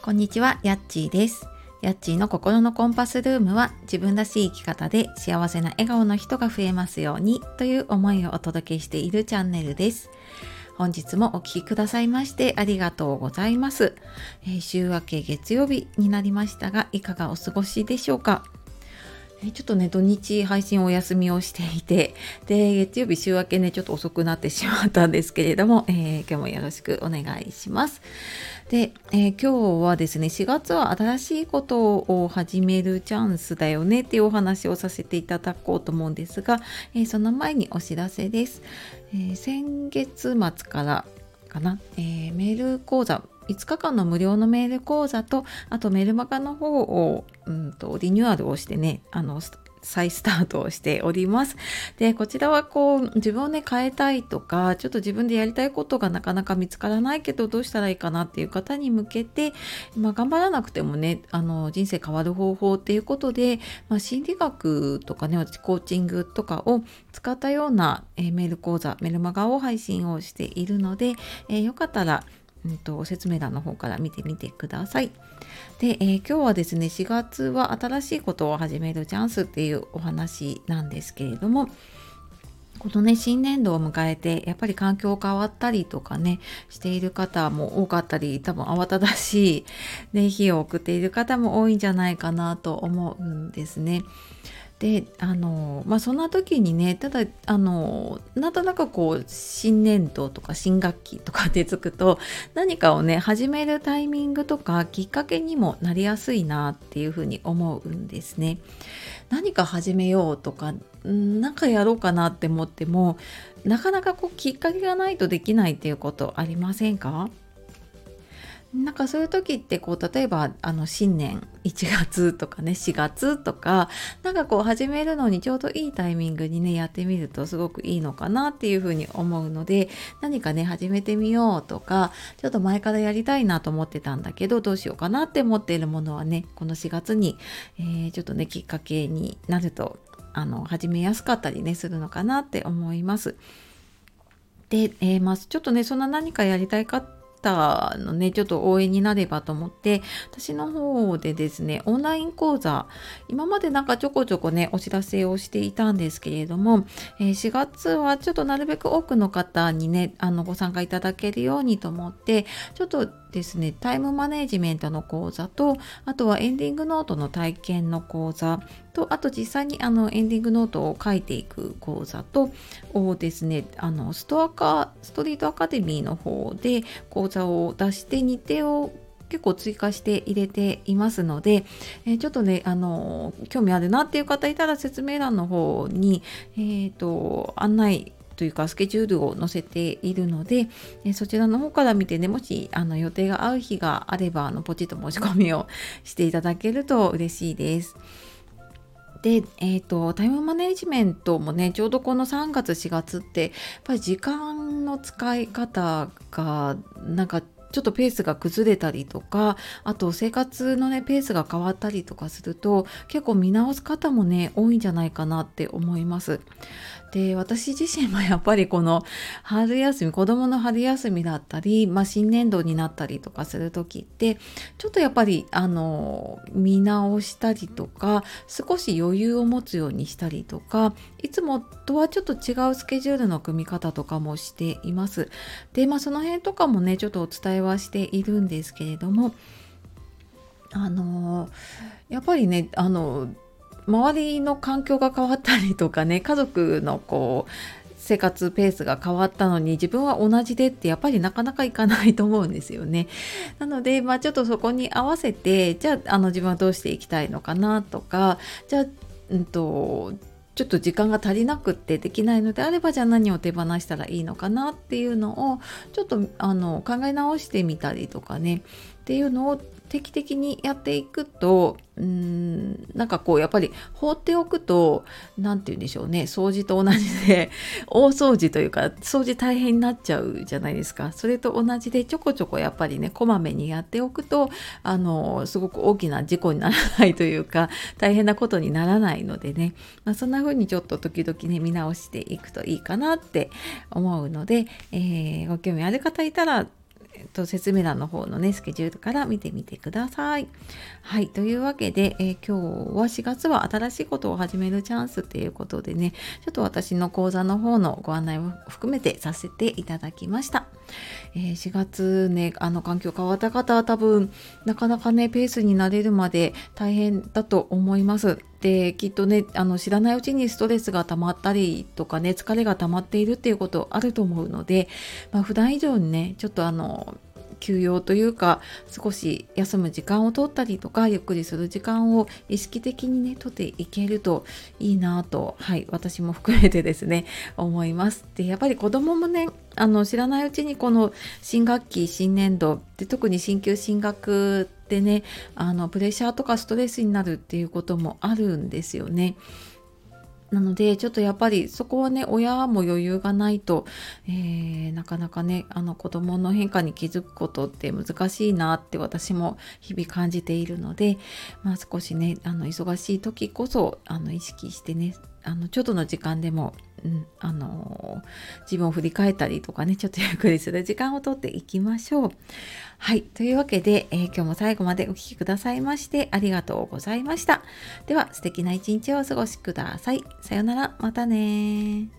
こんにちは、やっちーです。やっちーの心のコンパスルームは自分らしい生き方で幸せな笑顔の人が増えますようにという思いをお届けしているチャンネルです。本日もお聴きくださいましてありがとうございます、えー週明け月曜日になりましたがいかがお過ごしでしょうか？ちょっとね土日配信お休みをしていてで月曜日週明けねちょっと遅くなってしまったんですけれども、えー今日もよろしくお願いしますで、えー今日はですね4月は新しいことを始めるチャンスだよねっていうお話をさせていただこうと思うんですが、えーその前にお知らせです、えー先月末からかな、えメール講座5日間の無料のメール講座とあとメルマガの方を、うん、とリニューアルをしてねあの再スタートをしております。でこちらはこう自分をね変えたいとかちょっと自分でやりたいことがなかなか見つからないけどどうしたらいいかなっていう方に向けて、まあ、頑張らなくてもねあの人生変わる方法っていうことで、まあ、心理学とかねコーチングとかを使ったような、えメール講座メルマガを配信をしているので、えーよかったらうんと説明欄の方から見てみてください。で、えー今日はですね4月は新しいことを始めるチャンスっていうお話なんですけれどもこのね新年度を迎えてやっぱり環境変わったりとかねしている方も多かったり多分慌ただしい、ね、日を送っている方も多いんじゃないかなと思うんですね。であのまあそんな時にねただあのなんとなくこう新年度とか新学期とかってつくと何かをね始めるタイミングとかきっかけにもなりやすいなっていうふうに思うんですね。何か始めようとかんなんかやろうかなって思ってもなかなかこうきっかけがないとできないっていうことありませんか？なんかそういう時ってこう例えばあの新年1月とかね4月とかなんかこう始めるのにちょうどいいタイミングにねやってみるとすごくいいのかなっていうふうに思うので何かね始めてみようとかちょっと前からやりたいなと思ってたんだけどどうしようかなって思っているものはねこの4月に、えーちょっとねきっかけになるとあの始めやすかったりねするのかなって思います。で、えーまあ、ちょっとねそんな何かやりたいターのねちょっと応援になればと思って私の方でですねオンライン講座今までなんかちょこちょこねお知らせをしていたんですけれども、えー4月はちょっとなるべく多くの方にねあのご参加いただけるようにと思ってちょっとですね。タイムマネジメントの講座とあとはエンディングノートの体験の講座とあと実際にあのエンディングノートを書いていく講座とをですねあのストアカストリートアカデミーの方で講座を出して日程を結構追加して入れていますので、えーちょっとねあの興味あるなっていう方いたら説明欄の方に、えー、と案内というかスケジュールを載せているので、えそちらの方から見てねもしあの予定が合う日があればあのポチッと申し込みをしていただけると嬉しいです。で、えー、とタイムマネジメントもねちょうどこの3月4月ってやっぱり時間の使い方がなんかちょっとペースが崩れたりとかあと生活のねペースが変わったりとかすると結構見直す方もね多いんじゃないかなって思います。で私自身もやっぱりこの春休み子どもの春休みだったり、まあ、新年度になったりとかする時ってちょっとやっぱりあの見直したりとか少し余裕を持つようにしたりとかいつもとはちょっと違うスケジュールの組み方とかもしています。でまあその辺とかもねちょっとお伝えはしているんですけれどもあのやっぱりねあの周りの環境が変わったりとかね家族のこう生活ペースが変わったのに自分は同じでってやっぱりなかなかいかないと思うんですよね。なので、まあ、ちょっとそこに合わせてじゃああの自分はどうしていきたいのかなとかじゃあ、うんとちょっと時間が足りなくってできないのであればじゃあ何を手放したらいいのかなっていうのをちょっとあの考え直してみたりとかね。っていうのを定期的にやっていくとうんなんかこうやっぱり放っておくと何て言うんでしょうね掃除と同じで 大掃除というか掃除大変になっちゃうじゃないですか。それと同じでちょこちょこやっぱりねこまめにやっておくとあのすごく大きな事故にならないというか大変なことにならないのでね、まあ、そんな風にちょっと時々ね見直していくといいかなって思うので、えーご興味ある方いたらえー、と説明欄の方のねスケジュールから見てみてください。はいというわけで、えー、今日は4月は新しいことを始めるチャンスっていうことでねちょっと私の講座の方のご案内を含めてさせていただきました。えー、4月ねあの環境変わった方は多分なかなかねペースに慣れるまで大変だと思います。できっとねあの知らないうちにストレスが溜まったりとかね疲れが溜まっているっていうことあると思うので、まあ、普段以上にねちょっとあの休養というか少し休む時間を取ったりとかゆっくりする時間を意識的にね取っていけるといいなとはい私も含めてですね思います。でやっぱり子供もねあの知らないうちにこの新学期新年度で特に進級進学ってねあのプレッシャーとかストレスになるっていうこともあるんですよね。なのでちょっとやっぱりそこはね親も余裕がないと、えー、なかなかねあの子供の変化に気づくことって難しいなって私も日々感じているので、まあ、少しねあの忙しい時こそあの意識してねあのちょっとの時間でも、うん、あの自分を振り返ったりとかねちょっとゆっくりする時間をとっていきましょう。はいというわけで、えー、今日も最後までお聴きくださいましてありがとうございました。では素敵な一日をお過ごしください。さようならまたね